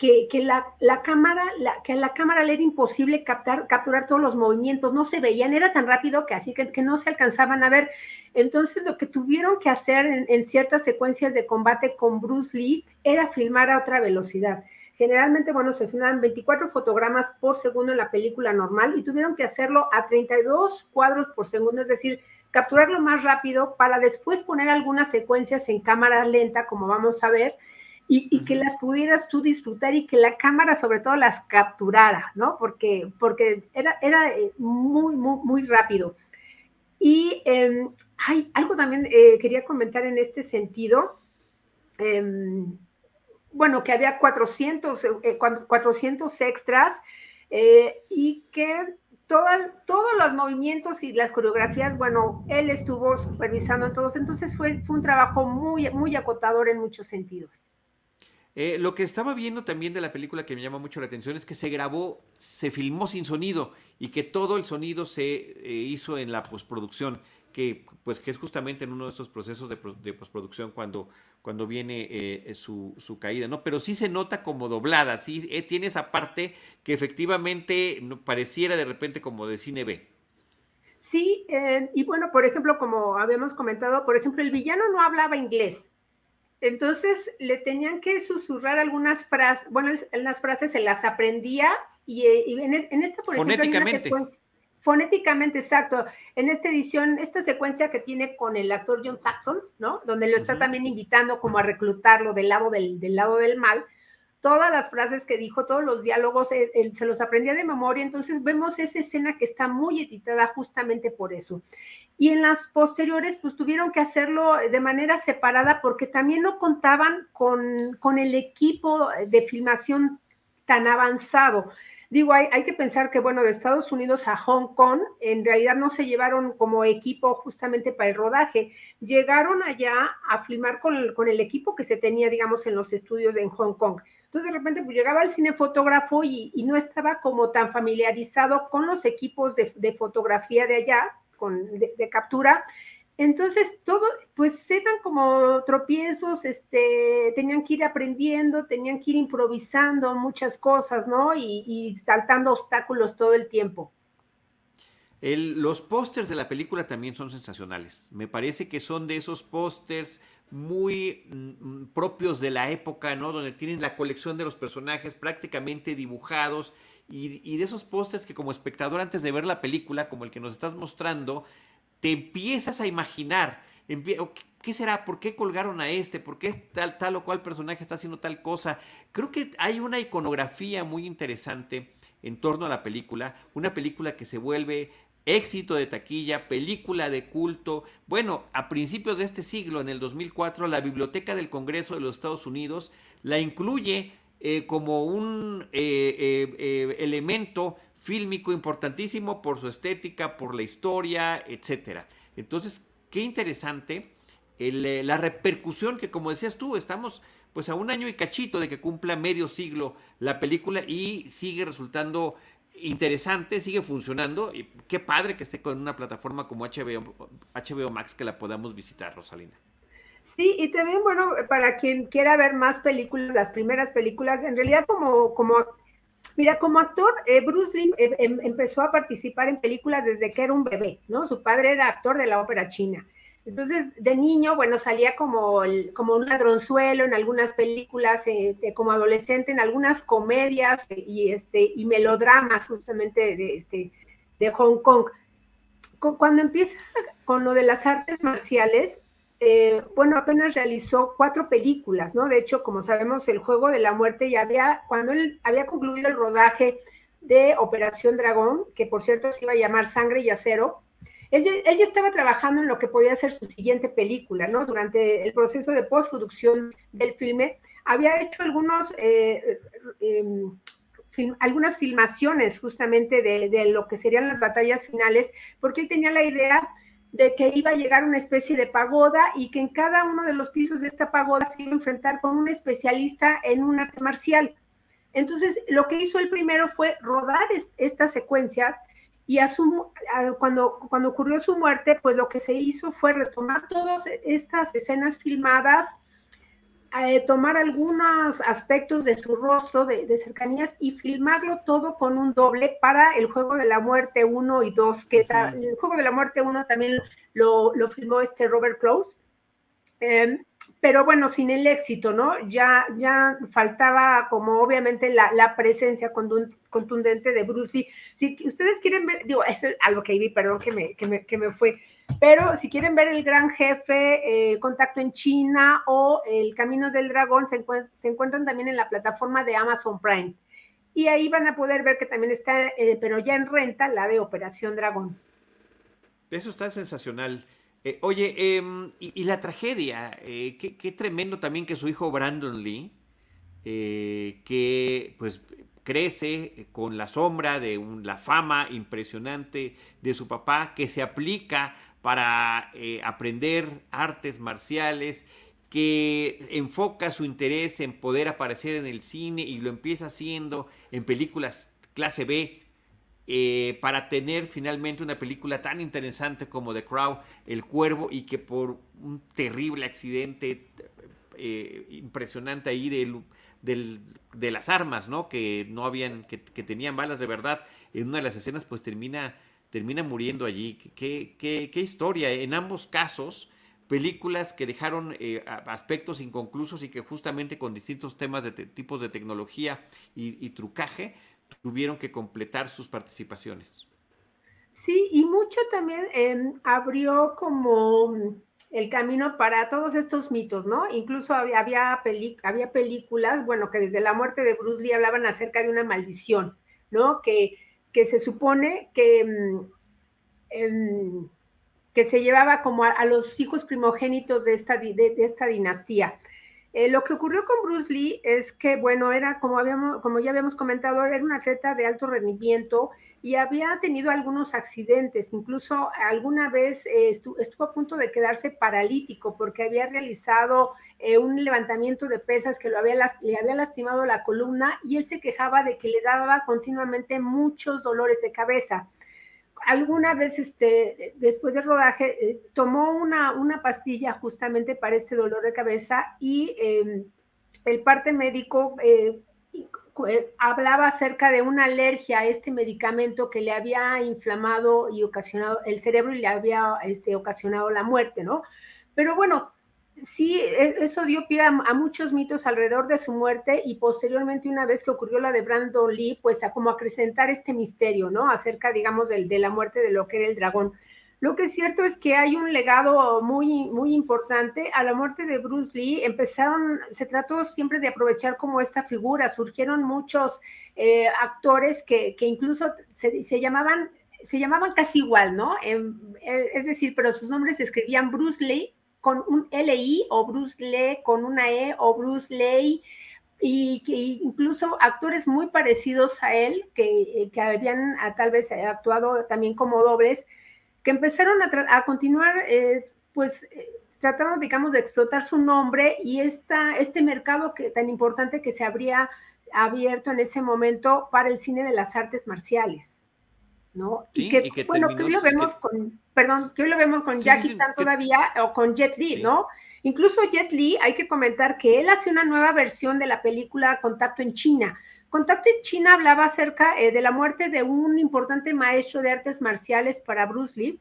que, la, la, cámara, que a la cámara le era imposible captar, capturar todos los movimientos, no se veían, era tan rápido que así que, que no se alcanzaban a ver. Entonces lo que tuvieron que hacer en, ciertas secuencias de combate con Bruce Lee era filmar a otra velocidad. Generalmente, bueno, se filman 24 fotogramas por segundo en la película normal y tuvieron que hacerlo a 32 cuadros por segundo, es decir, capturarlo más rápido para después poner algunas secuencias en cámara lenta, como vamos a ver, y, que las pudieras tú disfrutar y que la cámara sobre todo las capturara, ¿no? Porque, porque era, era eh, muy, muy, muy rápido. Y eh, hay algo también eh, quería comentar en este sentido. Em, bueno, que había 400, 400 extras y que todos los movimientos y las coreografías, bueno, él estuvo supervisando todos, entonces fue, fue un trabajo muy, muy acotador en muchos sentidos. Eh, lo que estaba viendo también de la película que me llama mucho la atención es que se grabó, se filmó sin sonido y que todo el sonido se eh, hizo en la postproducción, que pues que es justamente en uno de estos procesos de, postproducción cuando, cuando viene eh, su, caída, ¿no? Pero sí se nota como doblada, sí tiene esa parte que efectivamente pareciera de repente como de cine B. Sí, y bueno, por ejemplo, como habíamos comentado, por ejemplo, el villano no hablaba inglés. Entonces le tenían que susurrar algunas frases, bueno, las frases se las aprendía y, en, esta, por ejemplo, fonéticamente. fonéticamente, exacto. En esta edición, esta secuencia que tiene con el actor John Saxon, ¿no? Donde lo está también invitando como a reclutarlo del lado del, del lado del mal, todas las frases que dijo, todos los diálogos, él, se los aprendía de memoria, entonces vemos esa escena que está muy editada justamente por eso. Y en las posteriores, pues tuvieron que hacerlo de manera separada porque también no contaban con, con el equipo de filmación tan avanzado. Digo, hay, hay, que pensar que, bueno, de Estados Unidos a Hong Kong, en realidad no se llevaron como equipo justamente para el rodaje. Llegaron allá a filmar con el, con el equipo que se tenía, digamos, en los estudios en Hong Kong. Entonces de repente pues, llegaba al cinefotógrafo y, y no estaba como tan familiarizado con los equipos de, fotografía de allá, con, de, captura. Entonces todo, pues eran como tropiezos, este, tenían que ir aprendiendo, tenían que ir improvisando muchas cosas, ¿no? Y saltando obstáculos todo el tiempo. Los pósters de la película también son sensacionales. Me parece que son de esos pósters muy mm, propios de la época, ¿no? Donde tienen la colección de los personajes prácticamente dibujados y, de esos pósters que como espectador antes de ver la película, como el que nos estás mostrando, te empiezas a imaginar, ¿qué será? ¿Por qué colgaron a este? ¿Por qué tal, tal o cual personaje está haciendo tal cosa? Creo que hay una iconografía muy interesante en torno a la película, una película que se vuelve éxito de taquilla, película de culto. Bueno, a principios de este siglo, en el 2004, la Biblioteca del Congreso de los Estados Unidos la incluye eh, como un eh, eh, elemento fílmico importantísimo por su estética, por la historia, etc. Entonces, qué interesante la repercusión que, como decías tú, estamos pues a un año y cachito de que cumpla medio siglo la película y sigue resultando interesante, sigue funcionando y qué padre que esté con una plataforma como HBO, HBO Max que la podamos visitar, Rosalina. Sí, y también, bueno, para quien quiera ver más películas, las primeras películas, en realidad como, como mira, como actor, eh, Bruce Lee eh, em, empezó a participar en películas desde que era un bebé, ¿no? Su padre era actor de la ópera china. Entonces, de niño, bueno, salía como, como un ladronzuelo en algunas películas, eh, como adolescente en algunas comedias y, este, y melodramas justamente de, este, de Hong Kong. Cuando empieza con lo de las artes marciales, eh, bueno, apenas realizó cuatro películas, ¿no? De hecho, como sabemos, el Juego de la Muerte ya había, cuando él había concluido el rodaje de Operación Dragón, que por cierto se iba a llamar Sangre y Acero, él, ya estaba trabajando en lo que podía ser su siguiente película, ¿no? Durante el proceso de postproducción del filme, había hecho algunos, eh, em, algunas filmaciones justamente de, lo que serían las batallas finales, porque él tenía la idea de que iba a llegar una especie de pagoda y que en cada uno de los pisos de esta pagoda se iba a enfrentar con un especialista en un arte marcial. Entonces, lo que hizo el primero fue rodar estas secuencias y a su, cuando, cuando ocurrió su muerte, pues lo que se hizo fue retomar todas estas escenas filmadas, eh, tomar algunos aspectos de su rostro, de, cercanías, y filmarlo todo con un doble para el Juego de la Muerte 1 y 2, que el Juego de la Muerte 1 también lo, lo filmó este Robert Close. Em, pero bueno, sin el éxito, ¿no? Ya, ya faltaba como obviamente la, la presencia contundente de Bruce Lee. Si ustedes quieren ver, digo, es algo que vi, perdón que me, que me, que me fue, pero si quieren ver el gran jefe, eh, Contacto en China o El Camino del Dragón, se, se, encuentran también en la plataforma de Amazon Prime. Y ahí van a poder ver que también está, eh, pero ya en renta, la de Operación Dragón. Eso está sensacional. Eh, oye, em, y, la tragedia, eh, qué, tremendo también que su hijo Brandon Lee, eh, que pues crece con la sombra de la fama impresionante de su papá, que se aplica para aprender artes marciales que enfoca su interés en poder aparecer en el cine y lo empieza haciendo en películas clase B eh, para tener finalmente una película tan interesante como The Crow, El Cuervo, y que por un terrible accidente eh, impresionante ahí de las armas, ¿no? Que no habían, que, tenían balas de verdad, en una de las escenas, pues termina, termina muriendo allí. Qué, historia. En ambos casos, películas que dejaron eh, aspectos inconclusos y que justamente con distintos temas de tipos de tecnología y, trucaje tuvieron que completar sus participaciones. Sí, y mucho también em, abrió como el camino para todos estos mitos, ¿no? Incluso había, había, películas, bueno, que desde la muerte de Bruce Lee hablaban acerca de una maldición, ¿no? Que, que se supone que... Em, em, que se llevaba como a, los hijos primogénitos de esta, de, esta dinastía. Eh, lo que ocurrió con Bruce Lee es que, bueno, era como, habíamos, como ya habíamos comentado, era un atleta de alto rendimiento y había tenido algunos accidentes, incluso alguna vez eh, estuvo, a punto de quedarse paralítico porque había realizado eh, un levantamiento de pesas que lo había, le había lastimado la columna y él se quejaba de que le daba continuamente muchos dolores de cabeza alguna vez, este, después del rodaje, eh, tomó una, una, pastilla justamente para este dolor de cabeza y em, el parte médico eh, eh, hablaba acerca de una alergia a este medicamento que le había inflamado y ocasionado el cerebro y le había este, ocasionado la muerte, ¿no? Pero bueno, sí, e, eso dio pie a, muchos mitos alrededor de su muerte y posteriormente una vez que ocurrió la de Brandon Lee, pues a como acrecentar este misterio, ¿no? Acerca, digamos, de, de la muerte de lo que era el dragón. Lo que es cierto es que hay un legado muy, muy importante. A la muerte de Bruce Lee empezaron, se trató siempre de aprovechar como esta figura. Surgieron muchos eh, actores que, que incluso se, se, llamaban, se llamaban casi igual, ¿no? Em, eh, es decir, pero sus nombres se escribían Bruce Lee con un LI o Bruce Lee con una E o Bruce Lee y que incluso actores muy parecidos a él que, que habían ah, tal vez actuado también como dobles que empezaron a, a continuar eh, pues eh, tratando digamos de explotar su nombre y esta, este mercado que, tan importante que se habría abierto en ese momento para el cine de las artes marciales. ¿no? y que, bueno, que hoy lo vemos con, perdón, que hoy lo vemos con Jackie Chan todavía o con Jet Li, ¿no? Incluso Jet Li, hay que comentar que él hace una nueva versión de la película Contacto en China. Contacto en China hablaba acerca eh, de la muerte de un importante maestro de artes marciales para Bruce Lee,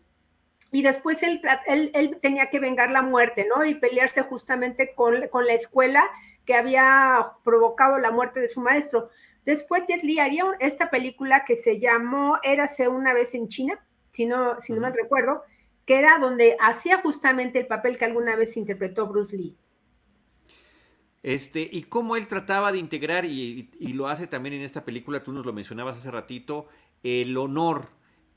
y después él, él, tenía que vengar la muerte, ¿no? Y pelearse justamente con, con la escuela que había provocado la muerte de su maestro. Después Jet Li haría esta película que se llamó Érase una vez en China, si no, si no mal recuerdo, que era donde hacía justamente el papel que alguna vez interpretó Bruce Lee. Este, y cómo él trataba de integrar, y, y, lo hace también en esta película, tú nos lo mencionabas hace ratito, el honor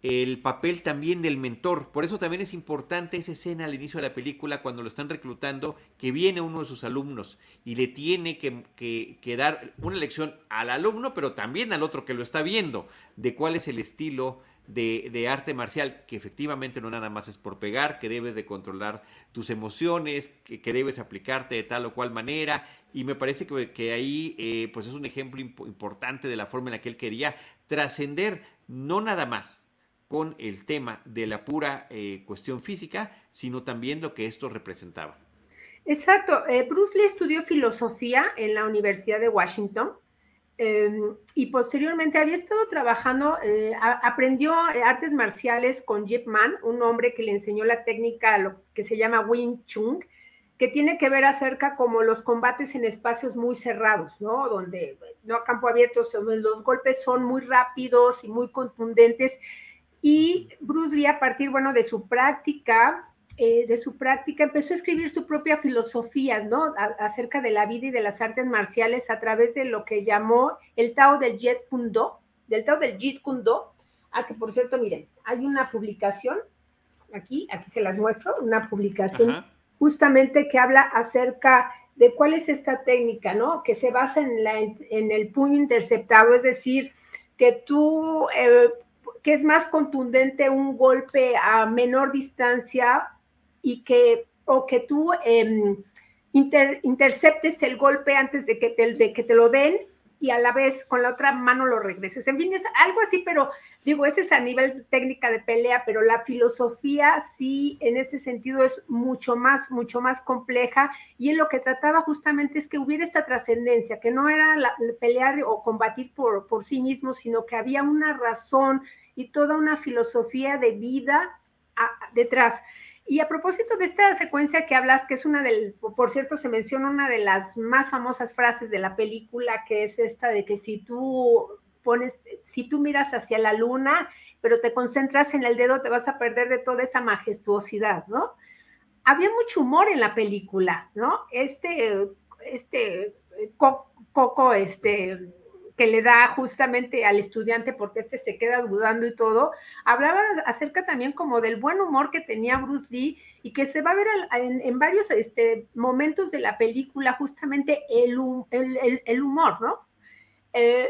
el papel también del mentor. Por eso también es importante esa escena al inicio de la película cuando lo están reclutando, que viene uno de sus alumnos y le tiene que, dar una lección al alumno, pero también al otro que lo está viendo, de cuál es el estilo de, arte marcial, que efectivamente no nada más es por pegar, que debes de controlar tus emociones, que, debes aplicarte de tal o cual manera. Y me parece que, ahí eh, pues es un ejemplo importante de la forma en la que él quería trascender, no nada más con el tema de la pura eh, cuestión física, sino también lo que esto representaba. Exacto. Eh, Bruce Lee estudió filosofía en la Universidad de Washington em, y posteriormente había estado trabajando, eh, aprendió artes marciales con Jeep Man, un hombre que le enseñó la técnica que se llama Wing Chun, que tiene que ver acerca como los combates en espacios muy cerrados, ¿no? Donde no a campo abierto, los golpes son muy rápidos y muy contundentes y Bruce Lee, a partir, bueno, de su práctica, eh, de su práctica, empezó a escribir su propia filosofía, ¿no? acerca de la vida y de las artes marciales a través de lo que llamó el Tao del Jet Kundo, del Tao del Jeet Kundo, a que por cierto, miren, hay una publicación, aquí, aquí se las muestro, una publicación justamente que habla acerca de cuál es esta técnica, ¿no? Que se basa en, la, en el puño interceptado, es decir, que tú eh, que es más contundente un golpe a menor distancia y que, o que tú em, interceptes el golpe antes de que, te, de que te lo den y a la vez con la otra mano lo regreses. En fin, es algo así, pero digo, ese es a nivel técnica de pelea, pero la filosofía sí, en este sentido es mucho más, mucho más compleja y en lo que trataba justamente es que hubiera esta trascendencia, que no era pelear o combatir por, por sí mismo, sino que había una razón y toda una filosofía de vida detrás. Y a propósito de esta secuencia que hablas, que es una del, por cierto, se menciona una de las más famosas frases de la película, que es esta de que si tú pones, si tú miras hacia la luna, pero te concentras en el dedo, te vas a perder de toda esa majestuosidad, ¿no? Había mucho humor en la película, ¿no? Este, este, Coco, este, que le da justamente al estudiante porque este se queda dudando y todo, hablaba acerca también como del buen humor que tenía Bruce Lee y que se va a ver en, varios este, momentos de la película justamente el, el, humor, ¿no? Eh,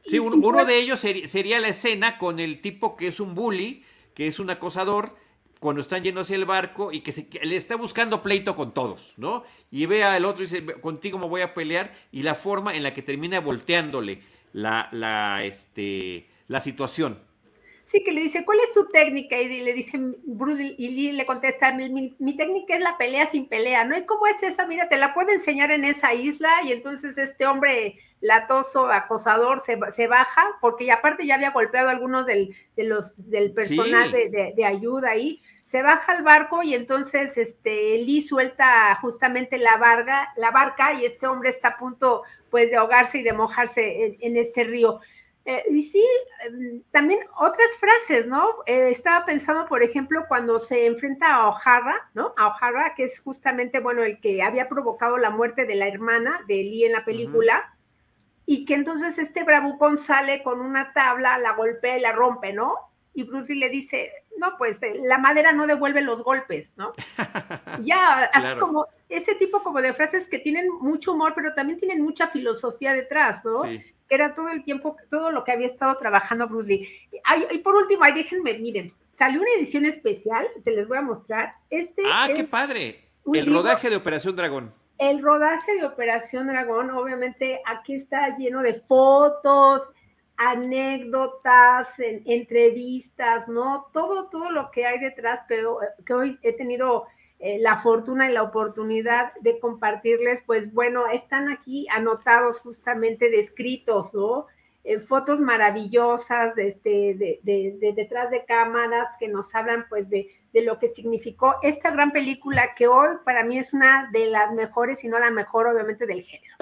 sí, uno, pues de ellos sería, la escena con el tipo que es un bully, que es un acosador, cuando están yendo hacia el barco y que, se, le está buscando pleito con todos, ¿no? Y ve al otro y dice, contigo me voy a pelear, y la forma en la que termina volteándole la, la, este, la situación. Sí, que le dice, ¿cuál es tu técnica? Y le dice Bruce, y Lee le contesta, mi, mi, técnica es la pelea sin pelea, ¿no? ¿Y cómo es esa? Mira, te la puedo enseñar en esa isla, y entonces este hombre latoso, acosador, se, se baja, porque aparte ya había golpeado a algunos del, de los, del personal de, de ayuda ahí, se baja al barco y entonces este, Lee suelta justamente la, barca, la barca y este hombre está a punto pues de ahogarse y de mojarse en, este río. Eh, y sí, em, también otras frases, ¿no? Eh, estaba pensando, por ejemplo, cuando se enfrenta a O'Hara, ¿no? A O'Hara, que es justamente, bueno, el que había provocado la muerte de la hermana de Lee en la película, y que entonces este bravucón sale con una tabla, la golpea y la rompe, ¿no? y Bruce Lee le dice, no, pues eh, la madera no devuelve los golpes, ¿no? ya, así como ese tipo como de frases que tienen mucho humor, pero también tienen mucha filosofía detrás, ¿no? Que era todo el tiempo, todo lo que había estado trabajando Bruce Lee. y por último, ahí déjenme, miren, salió una edición especial, se les voy a mostrar. Este ah, qué padre. El rodaje de Operación Dragón. El rodaje de Operación Dragón, obviamente aquí está lleno de fotos, anécdotas, entrevistas, ¿no? Todo, todo lo que hay detrás que, hoy he tenido eh, la fortuna y la oportunidad de compartirles, pues bueno, están aquí anotados justamente descritos, ¿no? Eh, fotos maravillosas este, de, de, detrás de cámaras que nos hablan pues de, de, lo que significó esta gran película que hoy para mí es una de las mejores, si no la mejor obviamente del género.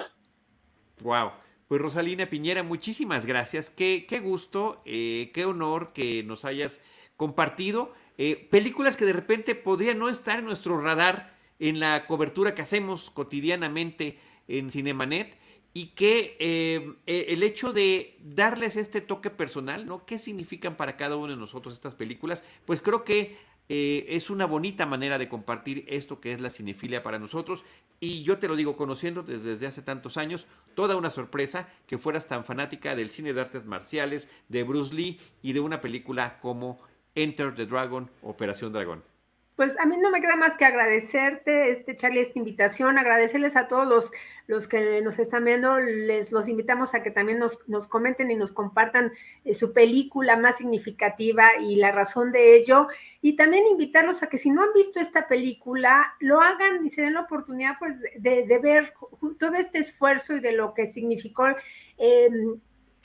Wow. Pues Rosalina Piñera, muchísimas gracias. Qué, qué gusto, eh, qué honor que nos hayas compartido. Eh, películas que de repente podrían no estar en nuestro radar en la cobertura que hacemos cotidianamente en Cinemanet y que eh, el hecho de darles este toque personal, ¿no? ¿Qué significan para cada uno de nosotros estas películas? Pues creo que eh, es una bonita manera de compartir esto que es la cinefilia para nosotros. Y yo te lo digo, conociendo desde, hace tantos años, toda una sorpresa que fueras tan fanática del cine de artes marciales, de Bruce Lee y de una película como Enter the Dragon, Operación Dragón. Pues a mí no me queda más que agradecerte, este Charlie, esta invitación, agradecerles a todos los, los que nos están viendo, les los invitamos a que también nos, nos comenten y nos compartan eh, su película más significativa y la razón de ello, y también invitarlos a que si no han visto esta película, lo hagan y se den la oportunidad pues de, de ver todo este esfuerzo y de lo que significó. Eh,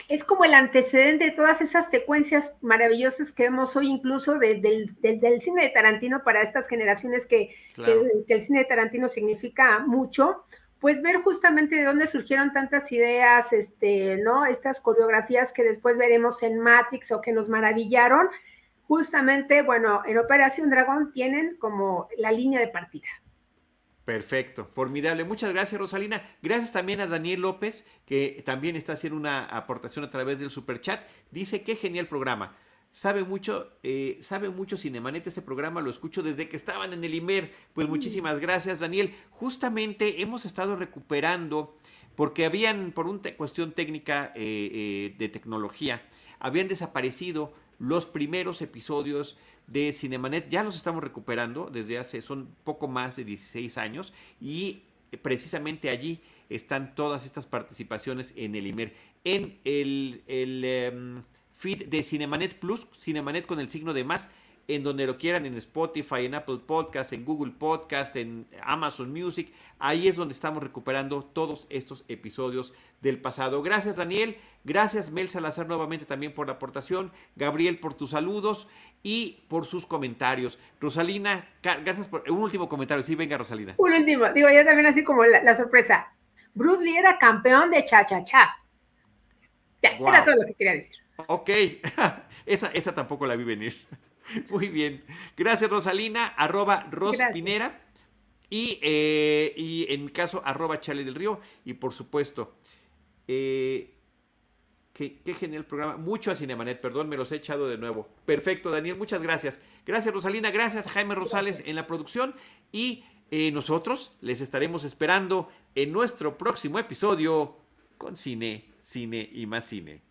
es como el antecedente de todas esas secuencias maravillosas que vemos hoy, incluso del, cine de Tarantino para estas generaciones que, el cine de Tarantino significa mucho, pues ver justamente de dónde surgieron tantas ideas, este, ¿no? Estas coreografías que después veremos en Matrix o que nos maravillaron, justamente, bueno, en Operación Dragón tienen como la línea de partida. Perfecto, formidable. Muchas gracias, Rosalina. Gracias también a Daniel López, que también está haciendo una aportación a través del super chat. Dice qué genial programa. Sabe mucho, eh, sabe mucho Cinemanet, este programa lo escucho desde que estaban en el IMER. Pues mm. muchísimas gracias, Daniel. Justamente hemos estado recuperando, porque habían, por una cuestión técnica eh, eh, de tecnología, habían desaparecido los primeros episodios de Cinemanet. Ya los estamos recuperando desde hace, son poco más de 16 años y precisamente allí están todas estas participaciones en el IMER. En el, em, feed de Cinemanet Plus, Cinemanet con el signo de más, en donde lo quieran, en Spotify, en Apple Podcast, en Google Podcast, en Amazon Music. Ahí es donde estamos recuperando todos estos episodios del pasado. Gracias Daniel, gracias Mel Salazar nuevamente también por la aportación, Gabriel por tus saludos y por sus comentarios. Rosalina, gracias por un último comentario. Sí, venga Rosalina. Un último, digo yo también así como la, sorpresa. Bruce Lee era campeón de cha-cha-cha. Ya, era todo lo que quería decir. Ok, esa, esa tampoco la vi venir. Muy bien. Gracias, Rosalina, arroba Rospinera. Y, eh, y en mi caso, arroba Chale del Río. Y por supuesto, eh, qué, genial programa. Mucho a Cinemanet, perdón, me los he echado de nuevo. Perfecto, Daniel, muchas gracias. Gracias, Rosalina. Gracias a Jaime Rosales en la producción. Y eh, nosotros les estaremos esperando en nuestro próximo episodio con cine, cine y más cine.